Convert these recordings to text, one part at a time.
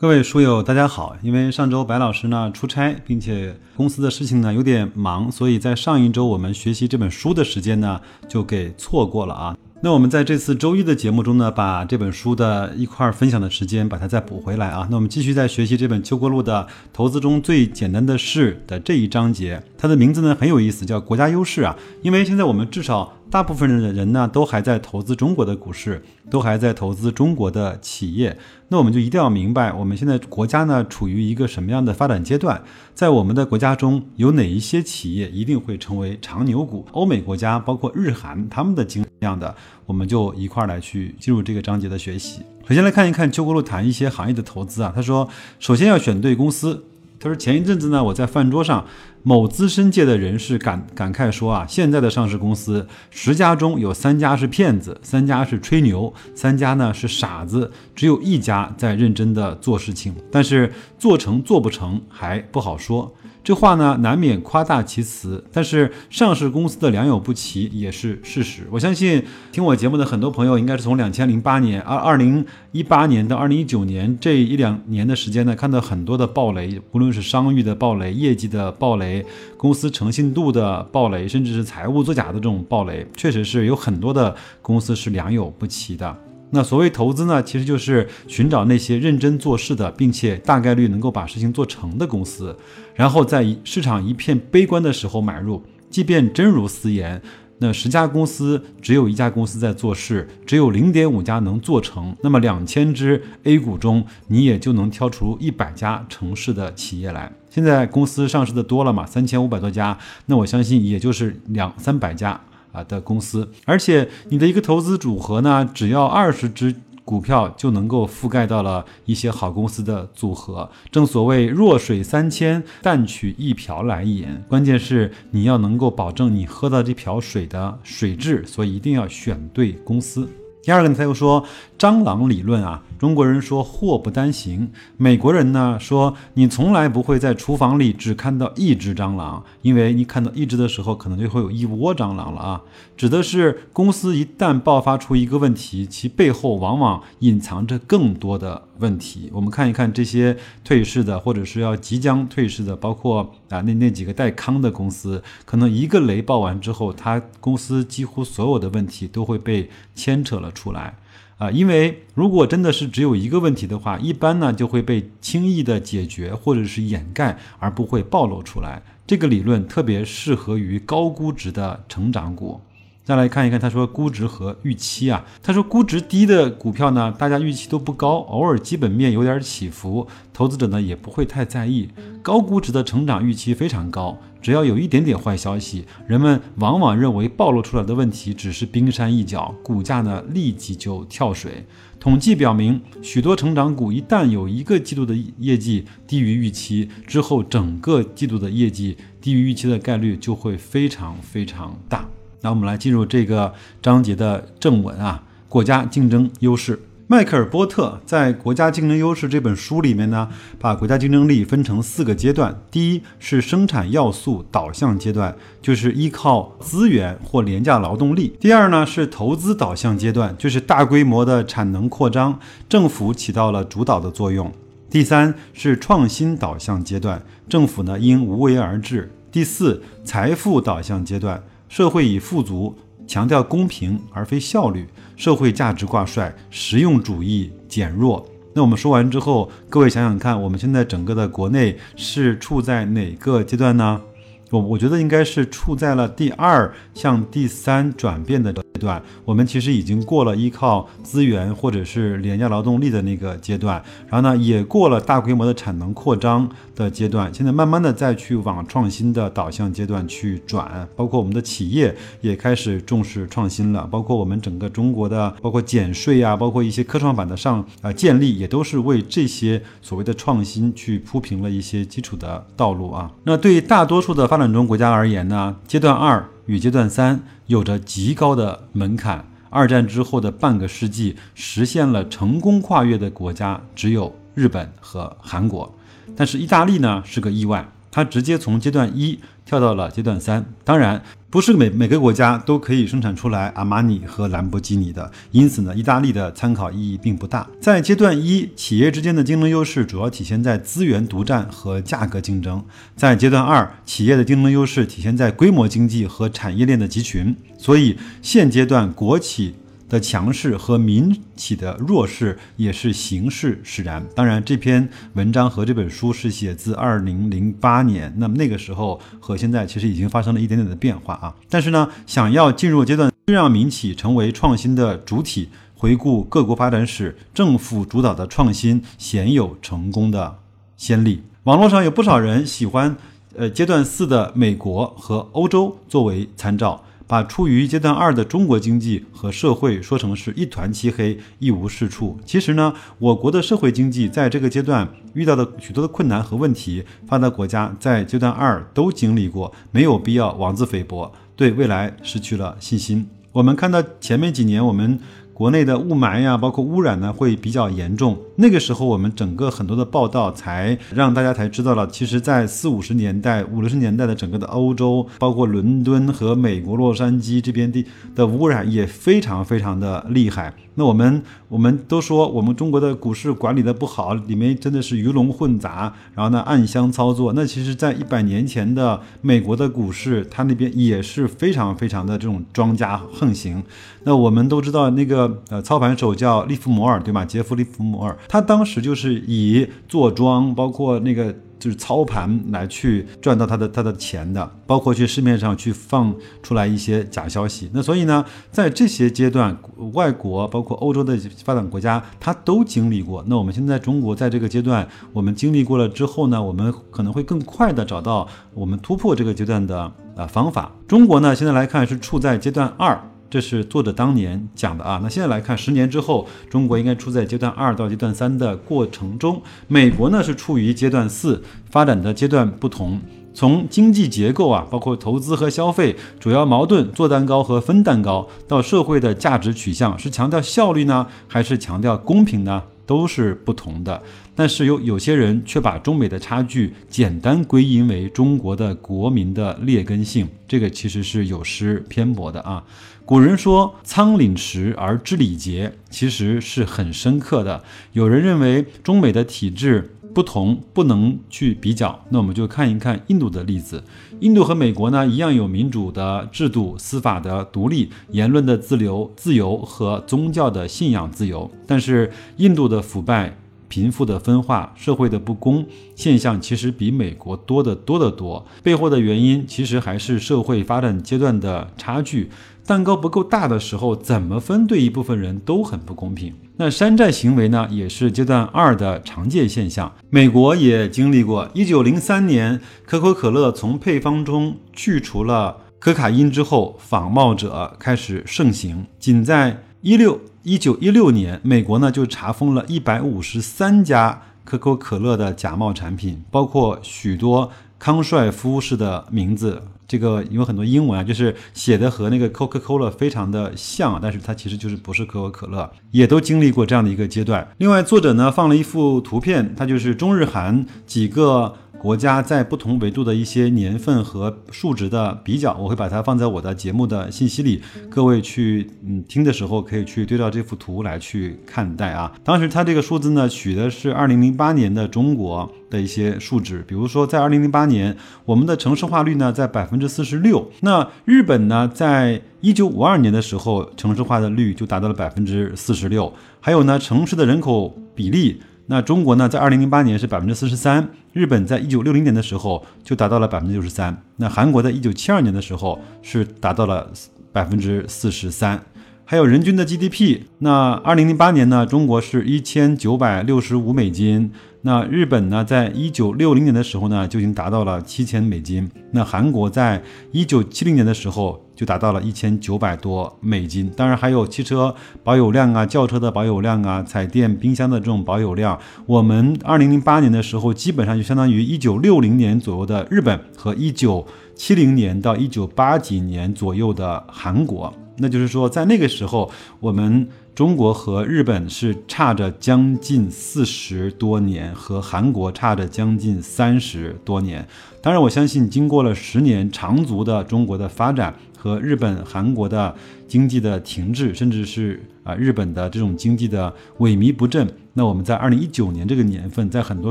各位书友，大家好！因为上周白老师呢出差，并且公司的事情呢有点忙，所以在上一周我们学习这本书的时间呢就给错过了啊。那我们在这次周一的节目中呢，把这本书的一块分享的时间把它再补回来啊。那我们继续在学习这本邱国鹭的《投资中最简单的事》的这一章节，它的名字呢很有意思，叫国家优势啊。因为现在我们至少。大部分的人呢，都还在投资中国的股市，都还在投资中国的企业。那我们就一定要明白，我们现在国家呢处于一个什么样的发展阶段？在我们的国家中有哪一些企业一定会成为长牛股？欧美国家，包括日韩，他们的经样的，我们就一块儿来去进入这个章节的学习。首先来看一看邱国鹭谈一些行业的投资啊，他说，首先要选对公司。他说前一阵子呢，我在饭桌上。某资深界的人士感感慨说啊，现在的上市公司十家中有三家是骗子，三家是吹牛，三家呢是傻子，只有一家在认真的做事情，但是做成做不成还不好说。这话呢，难免夸大其词，但是上市公司的良莠不齐也是事实。我相信听我节目的很多朋友，应该是从两千零八年、二二零一八年到二零一九年这一两年的时间呢，看到很多的暴雷，无论是商誉的暴雷、业绩的暴雷、公司诚信度的暴雷，甚至是财务作假的这种暴雷，确实是有很多的公司是良莠不齐的。那所谓投资呢，其实就是寻找那些认真做事的，并且大概率能够把事情做成的公司，然后在市场一片悲观的时候买入。即便真如私言，那十家公司只有一家公司在做事，只有零点五家能做成，那么两千只 A 股中，你也就能挑出一百家成市的企业来。现在公司上市的多了嘛，三千五百多家，那我相信也就是两三百家。啊的公司，而且你的一个投资组合呢，只要二十只股票就能够覆盖到了一些好公司的组合。正所谓弱水三千，但取一瓢来饮。关键是你要能够保证你喝到这瓢水的水质，所以一定要选对公司。第二个呢，他又说蟑螂理论啊。中国人说祸不单行，美国人呢说你从来不会在厨房里只看到一只蟑螂，因为你看到一只的时候，可能就会有一窝蟑螂了啊。指的是公司一旦爆发出一个问题，其背后往往隐藏着更多的问题。我们看一看这些退市的，或者是要即将退市的，包括啊那那几个带康的公司，可能一个雷爆完之后，它公司几乎所有的问题都会被牵扯了出来。啊，因为如果真的是只有一个问题的话，一般呢就会被轻易的解决或者是掩盖，而不会暴露出来。这个理论特别适合于高估值的成长股。再来看一看，他说估值和预期啊，他说估值低的股票呢，大家预期都不高，偶尔基本面有点起伏，投资者呢也不会太在意。高估值的成长预期非常高，只要有一点点坏消息，人们往往认为暴露出来的问题只是冰山一角，股价呢立即就跳水。统计表明，许多成长股一旦有一个季度的业绩低于预期之后，整个季度的业绩低于预期的概率就会非常非常大。那我们来进入这个章节的正文啊，国家竞争优势。迈克尔·波特在《国家竞争优势》这本书里面呢，把国家竞争力分成四个阶段。第一是生产要素导向阶段，就是依靠资源或廉价劳动力；第二呢是投资导向阶段，就是大规模的产能扩张，政府起到了主导的作用；第三是创新导向阶段，政府呢应无为而治；第四财富导向阶段。社会以富足强调公平而非效率，社会价值挂帅，实用主义减弱。那我们说完之后，各位想想看，我们现在整个的国内是处在哪个阶段呢？我我觉得应该是处在了第二向第三转变的阶段。我们其实已经过了依靠资源或者是廉价劳动力的那个阶段，然后呢，也过了大规模的产能扩张的阶段。现在慢慢的再去往创新的导向阶段去转，包括我们的企业也开始重视创新了，包括我们整个中国的，包括减税啊，包括一些科创板的上啊建立，也都是为这些所谓的创新去铺平了一些基础的道路啊。那对大多数的发展中国家而言呢，阶段二与阶段三有着极高的门槛。二战之后的半个世纪，实现了成功跨越的国家只有日本和韩国，但是意大利呢是个意外，它直接从阶段一跳到了阶段三。当然，不是每每个国家都可以生产出来阿玛尼和兰博基尼的，因此呢，意大利的参考意义并不大。在阶段一，企业之间的竞争优势主要体现在资源独占和价格竞争；在阶段二，企业的竞争优势体现在规模经济和产业链的集群。所以，现阶段国企的强势和民企的弱势也是形势使然。当然，这篇文章和这本书是写自二零零八年，那么那个时候和现在其实已经发生了一点点的变化啊。但是呢，想要进入阶段，让民企成为创新的主体，回顾各国发展史，政府主导的创新鲜有成功的先例。网络上有不少人喜欢，呃，阶段四的美国和欧洲作为参照。把处于阶段二的中国经济和社会说成是一团漆黑、一无是处。其实呢，我国的社会经济在这个阶段遇到的许多的困难和问题，发达国家在阶段二都经历过，没有必要妄自菲薄，对未来失去了信心。我们看到前面几年我们。国内的雾霾呀，包括污染呢，会比较严重。那个时候，我们整个很多的报道才让大家才知道了，其实，在四五十年代、五六十年代的整个的欧洲，包括伦敦和美国洛杉矶这边的的污染也非常非常的厉害。那我们我们都说我们中国的股市管理的不好，里面真的是鱼龙混杂，然后呢暗箱操作。那其实，在一百年前的美国的股市，它那边也是非常非常的这种庄家横行。那我们都知道那个呃操盘手叫利弗摩尔，对吗？杰夫利弗摩尔，他当时就是以做庄，包括那个。就是操盘来去赚到他的他的钱的，包括去市面上去放出来一些假消息。那所以呢，在这些阶段，外国包括欧洲的发展国家，他都经历过。那我们现在中国在这个阶段，我们经历过了之后呢，我们可能会更快的找到我们突破这个阶段的呃方法。中国呢，现在来看是处在阶段二。这是作者当年讲的啊。那现在来看，十年之后，中国应该处在阶段二到阶段三的过程中。美国呢是处于阶段四，发展的阶段不同。从经济结构啊，包括投资和消费主要矛盾，做蛋糕和分蛋糕，到社会的价值取向，是强调效率呢，还是强调公平呢？都是不同的。但是有有些人却把中美的差距简单归因为中国的国民的劣根性，这个其实是有失偏颇的啊。古人说“仓廪实而知礼节”，其实是很深刻的。有人认为中美的体制不同，不能去比较。那我们就看一看印度的例子。印度和美国呢一样有民主的制度、司法的独立、言论的自由、自由和宗教的信仰自由。但是印度的腐败。贫富的分化、社会的不公现象，其实比美国多得多得多。背后的原因，其实还是社会发展阶段的差距。蛋糕不够大的时候，怎么分对一部分人都很不公平。那山寨行为呢，也是阶段二的常见现象。美国也经历过。一九零三年，可口可乐从配方中去除了可卡因之后，仿冒者开始盛行。仅在一六。一九一六年，美国呢就查封了一百五十三家可口可乐的假冒产品，包括许多康帅夫式的名字。这个有很多英文啊，就是写的和那个 Coca-Cola 非常的像，但是它其实就是不是可口可乐，也都经历过这样的一个阶段。另外，作者呢放了一幅图片，它就是中日韩几个。国家在不同维度的一些年份和数值的比较，我会把它放在我的节目的信息里，各位去嗯听的时候可以去对照这幅图来去看待啊。当时它这个数字呢取的是二零零八年的中国的一些数值，比如说在二零零八年，我们的城市化率呢在百分之四十六，那日本呢在一九五二年的时候城市化的率就达到了百分之四十六，还有呢城市的人口比例。那中国呢，在二零零八年是百分之四十三，日本在一九六零年的时候就达到了百分之六十三，那韩国在一九七二年的时候是达到了百分之四十三，还有人均的 GDP，那二零零八年呢，中国是一千九百六十五美金，那日本呢，在一九六零年的时候呢，就已经达到了七千美金。那韩国在一九七零年的时候就达到了一千九百多美金。当然还有汽车保有量啊、轿车的保有量啊、彩电、冰箱的这种保有量。我们二零零八年的时候，基本上就相当于一九六零年左右的日本和一九七零年到一九八几年左右的韩国。那就是说，在那个时候，我们。中国和日本是差着将近四十多年，和韩国差着将近三十多年。当然，我相信经过了十年长足的中国的发展和日本、韩国的经济的停滞，甚至是啊日本的这种经济的萎靡不振。那我们在二零一九年这个年份，在很多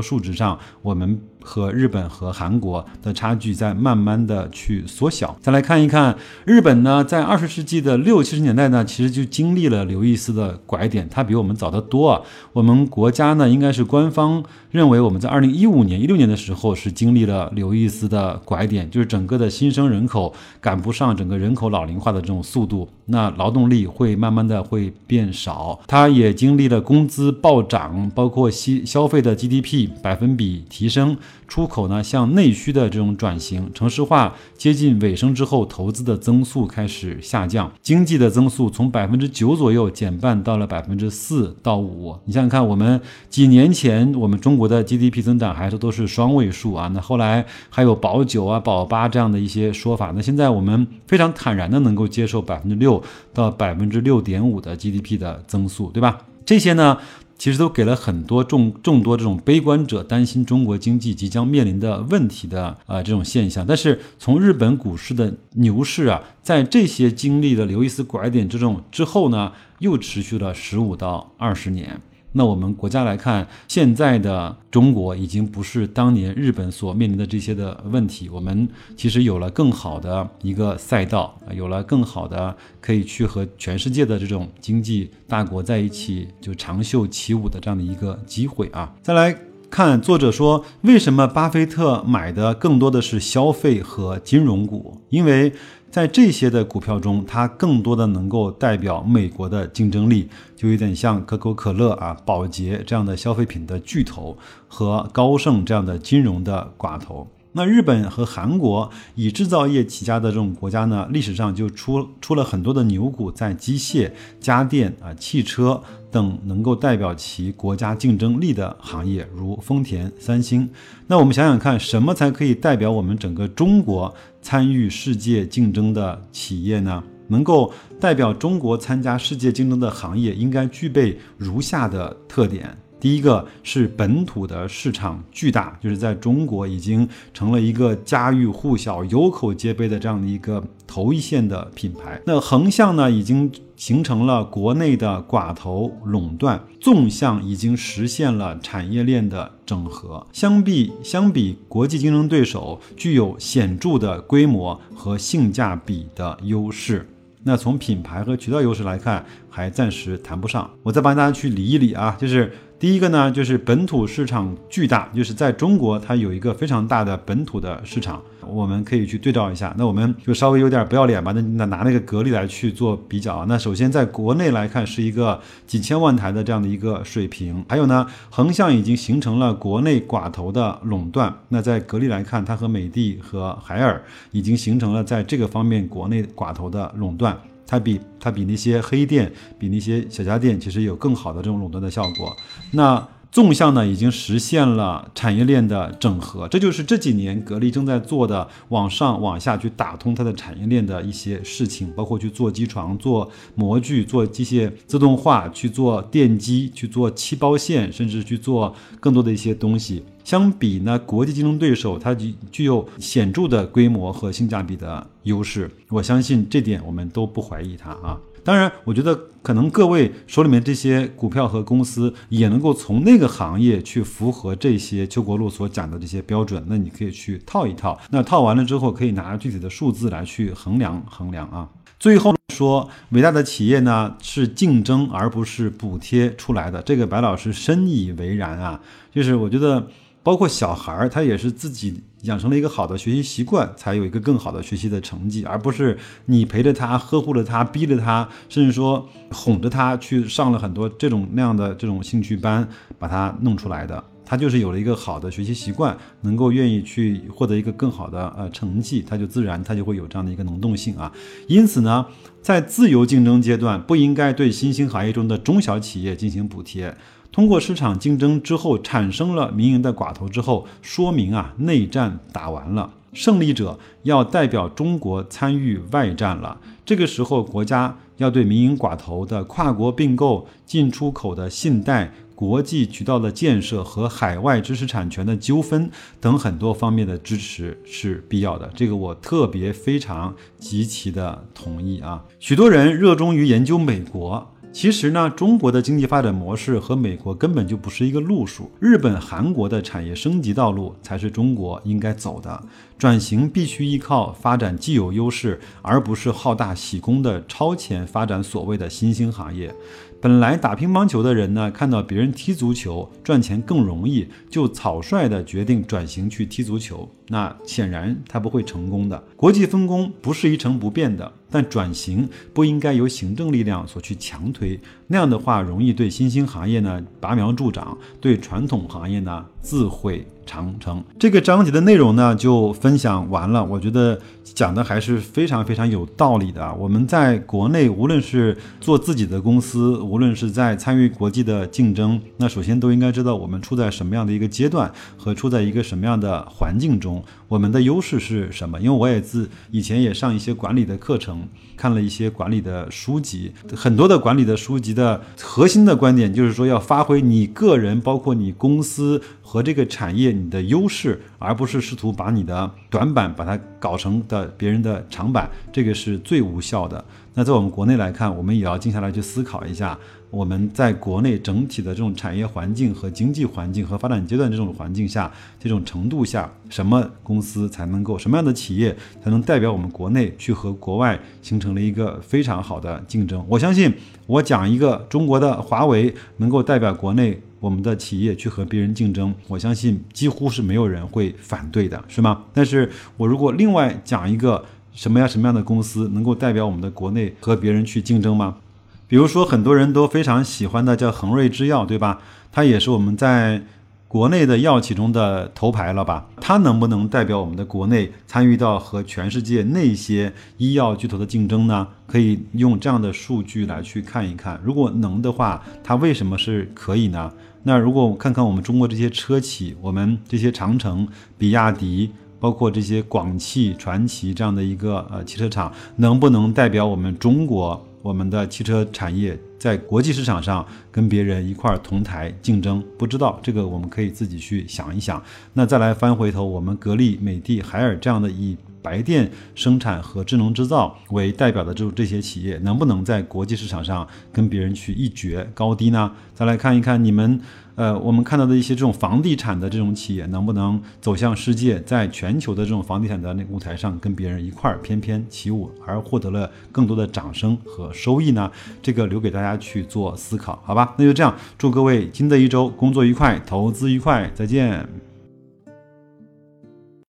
数值上，我们和日本和韩国的差距在慢慢的去缩小。再来看一看日本呢，在二十世纪的六七十年代呢，其实就经历了刘易斯的拐点，它比我们早得多啊。我们国家呢，应该是官方认为我们在二零一五年、一六年的时候是经历了刘易斯的拐点，就是整个的新生人口赶不上整个人口老龄化的这种速度，那劳动力会慢慢的会变少，它也经历了工资暴。涨，包括消消费的 GDP 百分比提升，出口呢向内需的这种转型，城市化接近尾声之后，投资的增速开始下降，经济的增速从百分之九左右减半到了百分之四到五。你想想看，我们几年前我们中国的 GDP 增长还是都是双位数啊，那后来还有保九啊、保八这样的一些说法，那现在我们非常坦然的能够接受百分之六到百分之六点五的 GDP 的增速，对吧？这些呢？其实都给了很多众众多这种悲观者担心中国经济即将面临的问题的啊这种现象，但是从日本股市的牛市啊，在这些经历的刘易斯拐点之中之后呢，又持续了十五到二十年。那我们国家来看，现在的中国已经不是当年日本所面临的这些的问题。我们其实有了更好的一个赛道，有了更好的可以去和全世界的这种经济大国在一起就长袖起舞的这样的一个机会啊！再来看作者说，为什么巴菲特买的更多的是消费和金融股？因为在这些的股票中，它更多的能够代表美国的竞争力，就有点像可口可乐啊、宝洁这样的消费品的巨头和高盛这样的金融的寡头。那日本和韩国以制造业起家的这种国家呢，历史上就出出了很多的牛股，在机械、家电啊、汽车等能够代表其国家竞争力的行业，如丰田、三星。那我们想想看，什么才可以代表我们整个中国参与世界竞争的企业呢？能够代表中国参加世界竞争的行业，应该具备如下的特点。第一个是本土的市场巨大，就是在中国已经成了一个家喻户晓、有口皆碑的这样的一个头一线的品牌。那横向呢，已经形成了国内的寡头垄断；纵向已经实现了产业链的整合。相比相比国际竞争对手，具有显著的规模和性价比的优势。那从品牌和渠道优势来看，还暂时谈不上。我再帮大家去理一理啊，就是。第一个呢，就是本土市场巨大，就是在中国它有一个非常大的本土的市场，我们可以去对照一下。那我们就稍微有点不要脸吧，那那拿那个格力来去做比较啊。那首先在国内来看是一个几千万台的这样的一个水平，还有呢，横向已经形成了国内寡头的垄断。那在格力来看，它和美的和海尔已经形成了在这个方面国内寡头的垄断。它比它比那些黑店，比那些小家电，其实有更好的这种垄断的效果。那纵向呢，已经实现了产业链的整合，这就是这几年格力正在做的，往上往下去打通它的产业链的一些事情，包括去做机床、做模具、做机械自动化、去做电机、去做漆包线，甚至去做更多的一些东西。相比呢，国际竞争对手，它具具有显著的规模和性价比的优势。我相信这点，我们都不怀疑它啊。当然，我觉得可能各位手里面这些股票和公司也能够从那个行业去符合这些邱国禄所讲的这些标准。那你可以去套一套，那套完了之后，可以拿具体的数字来去衡量衡量啊。最后说，伟大的企业呢是竞争而不是补贴出来的，这个白老师深以为然啊。就是我觉得。包括小孩儿，他也是自己养成了一个好的学习习惯，才有一个更好的学习的成绩，而不是你陪着他、呵护着他、逼着他，甚至说哄着他去上了很多这种那样的这种兴趣班，把他弄出来的。他就是有了一个好的学习习惯，能够愿意去获得一个更好的呃成绩，他就自然他就会有这样的一个能动性啊。因此呢，在自由竞争阶段，不应该对新兴行业中的中小企业进行补贴。通过市场竞争之后产生了民营的寡头之后，说明啊内战打完了，胜利者要代表中国参与外战了。这个时候，国家要对民营寡头的跨国并购、进出口的信贷、国际渠道的建设和海外知识产权的纠纷等很多方面的支持是必要的。这个我特别非常极其的同意啊！许多人热衷于研究美国。其实呢，中国的经济发展模式和美国根本就不是一个路数。日本、韩国的产业升级道路才是中国应该走的。转型必须依靠发展既有优势，而不是好大喜功的超前发展所谓的新兴行业。本来打乒乓球的人呢，看到别人踢足球赚钱更容易，就草率的决定转型去踢足球。那显然他不会成功的。国际分工不是一成不变的，但转型不应该由行政力量所去强推，那样的话容易对新兴行业呢拔苗助长，对传统行业呢自毁。长城这个章节的内容呢，就分享完了。我觉得讲的还是非常非常有道理的。我们在国内，无论是做自己的公司，无论是在参与国际的竞争，那首先都应该知道我们处在什么样的一个阶段和处在一个什么样的环境中，我们的优势是什么。因为我也自以前也上一些管理的课程，看了一些管理的书籍，很多的管理的书籍的核心的观点就是说，要发挥你个人，包括你公司。和这个产业你的优势，而不是试图把你的短板把它搞成的别人的长板，这个是最无效的。那在我们国内来看，我们也要静下来去思考一下，我们在国内整体的这种产业环境和经济环境和发展阶段这种环境下，这种程度下，什么公司才能够，什么样的企业才能代表我们国内去和国外形成了一个非常好的竞争？我相信，我讲一个中国的华为能够代表国内。我们的企业去和别人竞争，我相信几乎是没有人会反对的，是吗？但是我如果另外讲一个什么样什么样的公司能够代表我们的国内和别人去竞争吗？比如说很多人都非常喜欢的叫恒瑞制药，对吧？它也是我们在国内的药企中的头牌了吧？它能不能代表我们的国内参与到和全世界那些医药巨头的竞争呢？可以用这样的数据来去看一看，如果能的话，它为什么是可以呢？那如果看看我们中国这些车企，我们这些长城、比亚迪，包括这些广汽传祺这样的一个呃汽车厂，能不能代表我们中国我们的汽车产业在国际市场上跟别人一块同台竞争？不知道这个我们可以自己去想一想。那再来翻回头，我们格力、美的、海尔这样的以白电生产和智能制造为代表的这种这些企业，能不能在国际市场上跟别人去一决高低呢？再来看一看你们。呃，我们看到的一些这种房地产的这种企业，能不能走向世界，在全球的这种房地产的那舞台上，跟别人一块儿翩翩起舞，而获得了更多的掌声和收益呢？这个留给大家家去做思考，好吧？那就这样，祝各位新的一周工作愉快，投资愉快，再见。